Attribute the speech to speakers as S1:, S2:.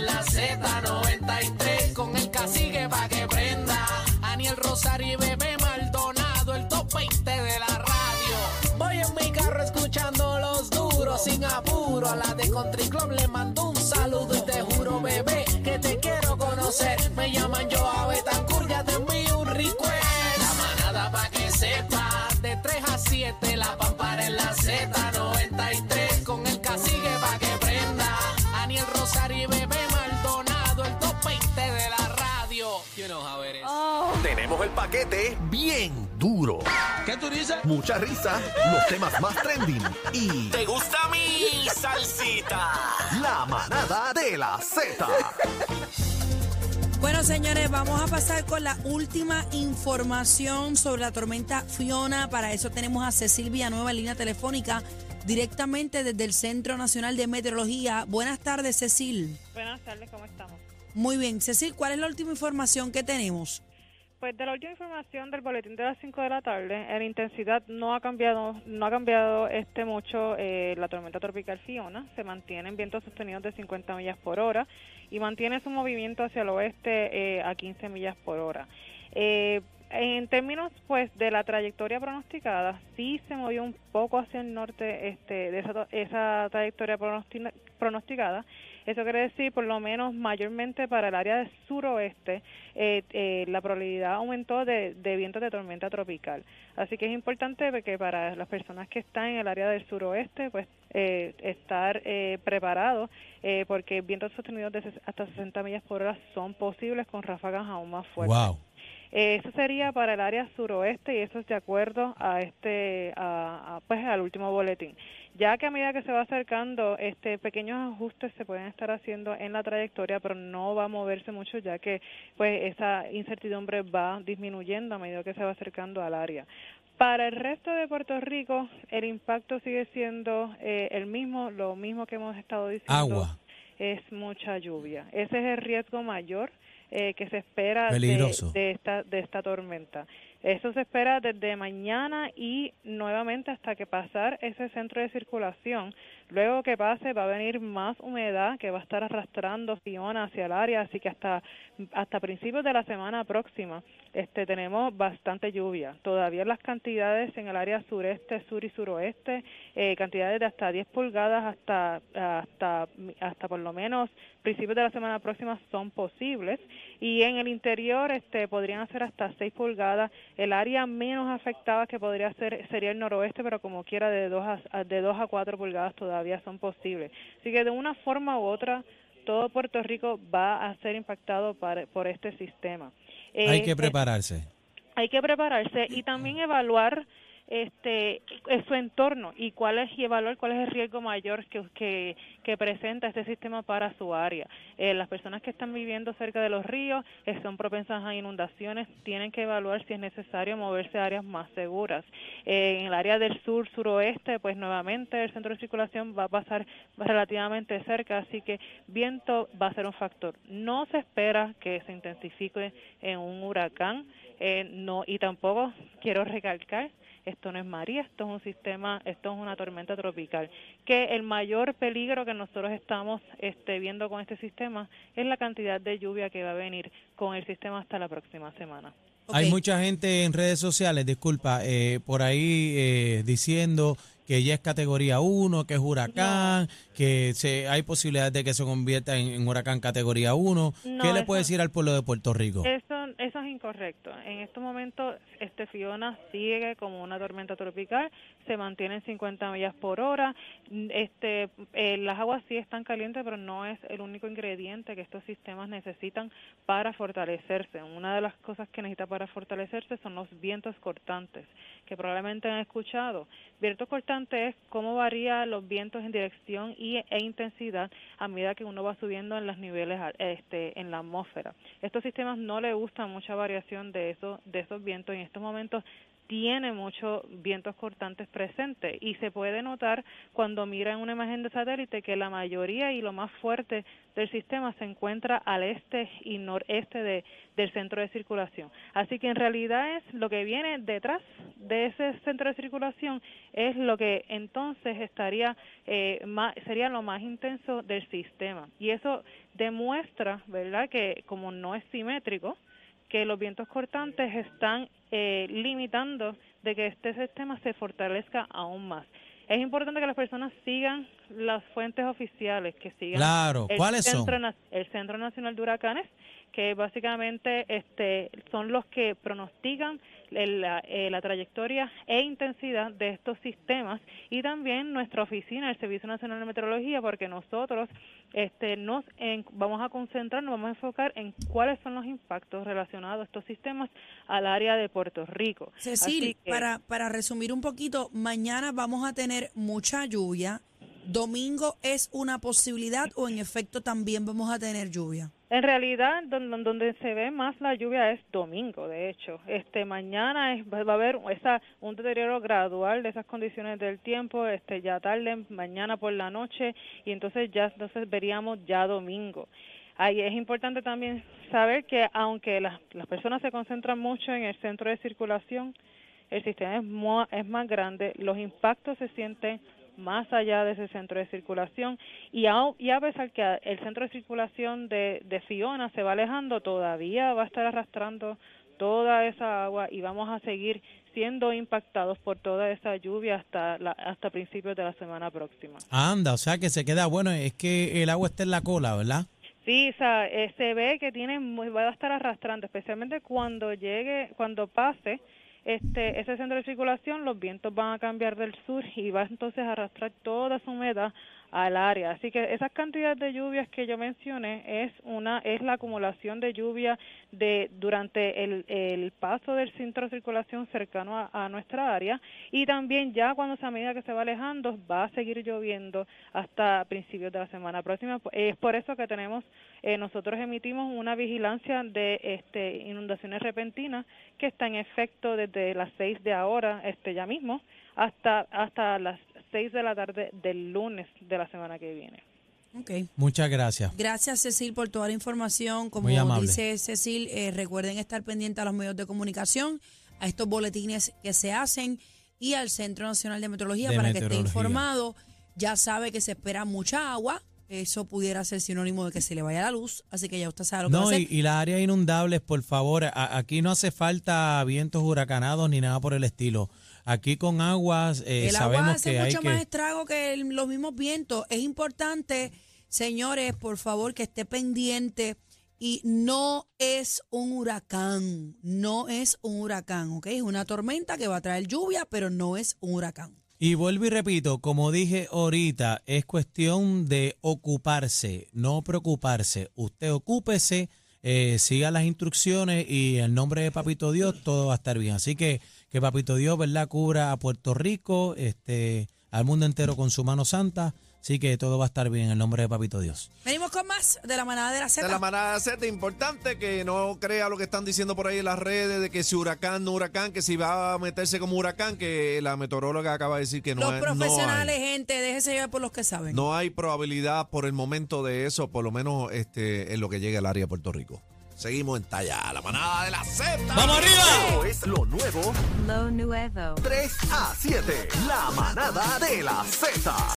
S1: la Z93 You know how it is.
S2: Tenemos el paquete bien duro.
S3: ¿Qué tú dices?
S2: Mucha risa, los temas más trending y
S3: ¿Te gusta mi salsita?
S2: la manada de la Z.
S4: Bueno, señores, vamos a pasar con la última información sobre la tormenta Fiona. Para eso tenemos a Cecil Villanueva en línea telefónica directamente desde el Centro Nacional de Meteorología. Buenas tardes, Cecil.
S5: Buenas tardes, ¿cómo estamos?
S4: Muy bien, Cecil, ¿cuál es la última información que tenemos?
S5: Pues de la última información del boletín de las 5 de la tarde, en intensidad no ha cambiado, no ha cambiado este mucho eh, la tormenta tropical Fiona, se mantienen vientos sostenidos de 50 millas por hora y mantiene su movimiento hacia el oeste eh, a 15 millas por hora. Eh, en términos pues de la trayectoria pronosticada, sí se movió un poco hacia el norte este, de esa, esa trayectoria pronosti- pronosticada. Eso quiere decir, por lo menos mayormente para el área del suroeste, eh, eh, la probabilidad aumentó de, de vientos de tormenta tropical. Así que es importante que para las personas que están en el área del suroeste, pues eh, estar eh, preparados, porque vientos sostenidos de hasta 60 millas por hora son posibles con ráfagas aún más fuertes.
S3: Wow.
S5: Eso sería para el área suroeste y eso es de acuerdo a este, a, a, pues al último boletín. Ya que a medida que se va acercando, este pequeños ajustes se pueden estar haciendo en la trayectoria, pero no va a moverse mucho ya que pues esa incertidumbre va disminuyendo a medida que se va acercando al área. Para el resto de Puerto Rico, el impacto sigue siendo eh, el mismo, lo mismo que hemos estado diciendo
S3: Agua.
S5: es mucha lluvia. Ese es el riesgo mayor eh, que se espera de, de esta de esta tormenta. Eso se espera desde mañana y nuevamente hasta que pasar ese centro de circulación. Luego que pase va a venir más humedad que va a estar arrastrando Fiona hacia el área, así que hasta hasta principios de la semana próxima este tenemos bastante lluvia. Todavía las cantidades en el área sureste, sur y suroeste, eh, cantidades de hasta 10 pulgadas hasta hasta hasta por lo menos principios de la semana próxima son posibles y en el interior este podrían ser hasta 6 pulgadas. El área menos afectada que podría ser sería el noroeste, pero como quiera de 2 a, de 2 a 4 pulgadas todavía son posibles. Así que de una forma u otra todo Puerto Rico va a ser impactado para- por este sistema.
S3: Hay
S5: Eh,
S3: que
S5: eh,
S3: prepararse.
S5: hay que prepararse y también evaluar este su entorno y cuál es y evaluar cuál es el riesgo mayor que presenta este sistema para su área. Eh, las personas que están viviendo cerca de los ríos eh, son propensas a inundaciones, tienen que evaluar si es necesario moverse a áreas más seguras. Eh, en el área del sur, suroeste, pues nuevamente el centro de circulación va a pasar relativamente cerca, así que viento va a ser un factor. No se espera que se intensifique en un huracán, eh, no y tampoco quiero recalcar esto no es María, esto es un sistema, esto es una tormenta tropical, que el mayor peligro que nosotros estamos este, viendo con este sistema es la cantidad de lluvia que va a venir con el sistema hasta la próxima semana.
S3: Hay mucha gente en redes sociales, disculpa, eh, por ahí eh, diciendo que ya es categoría 1, que es huracán, que se, hay posibilidades de que se convierta en, en huracán categoría 1.
S5: No,
S3: ¿Qué le
S5: eso-
S3: puede decir al pueblo de Puerto Rico?
S5: Eso, eso es incorrecto. En estos momentos, este Fiona sigue como una tormenta tropical, se mantiene en 50 millas por hora. Este, eh, las aguas sí están calientes, pero no es el único ingrediente que estos sistemas necesitan para fortalecerse. Una de las cosas que necesita para fortalecerse son los vientos cortantes, que probablemente han escuchado. Vientos cortantes es cómo varían los vientos en dirección y, e intensidad a medida que uno va subiendo en los niveles este, en la atmósfera. Estos sistemas no le mucha variación de esos de esos vientos. En estos momentos tiene muchos vientos cortantes presentes. Y se puede notar cuando mira en una imagen de satélite que la mayoría y lo más fuerte del sistema se encuentra al este y noreste de, del centro de circulación. Así que en realidad es lo que viene detrás de ese centro de circulación es lo que entonces estaría eh, más, sería lo más intenso del sistema. Y eso demuestra, verdad, que como no es simétrico que los vientos cortantes están eh, limitando de que este sistema se fortalezca aún más. Es importante que las personas sigan las fuentes oficiales, que sigan
S3: Claro,
S5: el
S3: ¿cuáles son?
S5: Centro Na- el Centro Nacional de Huracanes, que básicamente este, son los que pronostican el- la, eh, la trayectoria e intensidad de estos sistemas y también nuestra oficina, el Servicio Nacional de Meteorología, porque nosotros este, nos en- vamos a concentrar, nos vamos a enfocar en cuáles son los impactos relacionados a estos sistemas al área de Puerto Rico.
S4: Cecil,
S5: Así que-
S4: para, para resumir un poquito, mañana vamos a tener mucha lluvia. ¿Domingo es una posibilidad o en efecto también vamos a tener lluvia?
S5: En realidad, don- donde, se ve más la lluvia es domingo, de hecho. Este mañana es- va a haber esa, un deterioro gradual de esas condiciones del tiempo, este ya tarde, mañana por la noche, y entonces ya entonces veríamos ya domingo. Ahí es importante también saber que aunque las, las personas se concentran mucho en el centro de circulación, el sistema es, es más grande, los impactos se sienten más allá de ese centro de circulación y a, y a pesar que el centro de circulación de, de Fiona se va alejando, todavía va a estar arrastrando toda esa agua y vamos a seguir siendo impactados por toda esa lluvia hasta la, hasta principios de la semana próxima.
S3: Anda, o sea que se queda bueno, es que el agua está en la cola, ¿verdad?
S5: Sí, o sea, eh, se ve que tiene muy- va a estar arrastrando, especialmente cuando llegue, cuando pase este ese centro de circulación, los vientos van a cambiar del sur y va entonces a arrastrar toda esa humedad al área. Así que esas cantidades de lluvias que yo mencioné es una es la acumulación de lluvia de durante el, el paso del centro de circulación cercano a, nuestra área y también ya cuando a medida que se va alejando va a seguir lloviendo hasta principios de la semana próxima. Es por eso que tenemos eh, nosotros emitimos una vigilancia de este inundaciones repentinas que está en efecto desde las 6 de ahora, este ya mismo, hasta hasta las 6 de la tarde del lunes de la semana que viene.
S4: Ok.
S3: Muchas gracias.
S4: Gracias, Cecil, por toda la información. Como
S3: Muy amable.
S4: dice Cecil, eh, recuerden estar pendientes a los medios de comunicación, a estos boletines que se hacen y al Centro Nacional de Meteorología
S3: De
S4: para que esté informado. Ya sabe que se espera mucha agua. Eso pudiera ser sinónimo de que se le vaya la luz. Así que ya usted sabe lo que va a
S3: No,
S4: hacer.
S3: y, las áreas inundables, por favor, a- aquí no hace falta vientos huracanados ni nada por el estilo. Aquí con aguas eh,
S4: el agua
S3: sabemos
S4: hace
S3: que hay
S4: mucho más
S3: que...
S4: estrago que el- los mismos vientos. Es importante, señores, por favor, que esté pendiente. Y no es un huracán, no es un huracán, ¿ok? Es una tormenta que va a traer lluvia, pero no es un huracán.
S3: Y vuelvo y repito, como dije ahorita, es cuestión de ocuparse, no preocuparse. Usted ocúpese, eh, siga las instrucciones y en nombre de Papito Dios todo va a estar bien. Así que que Papito Dios, ¿verdad?, cubra a Puerto Rico, este, al mundo entero con su mano santa. Así que todo va a estar bien en el nombre de Papito Dios.
S4: Venimos con más de la manada de la
S6: De
S4: Z.
S6: la manada Z, importante que no crea lo que están diciendo por ahí en las redes de que si huracán, no huracán, que si va a meterse como huracán, que la meteoróloga acaba de decir que no,
S4: los
S6: hay-
S4: profesionales,
S6: no hay.
S4: gente, déjese llevar por los que saben.
S6: No hay probabilidad por el momento de eso, por lo menos este, en lo que llegue al área de Puerto Rico. Seguimos en talla, la manada de la Z.
S3: ¡Vamos arriba!
S2: Esto es lo nuevo
S7: Lo nuevo.
S2: 3 a 7. La manada de la Z.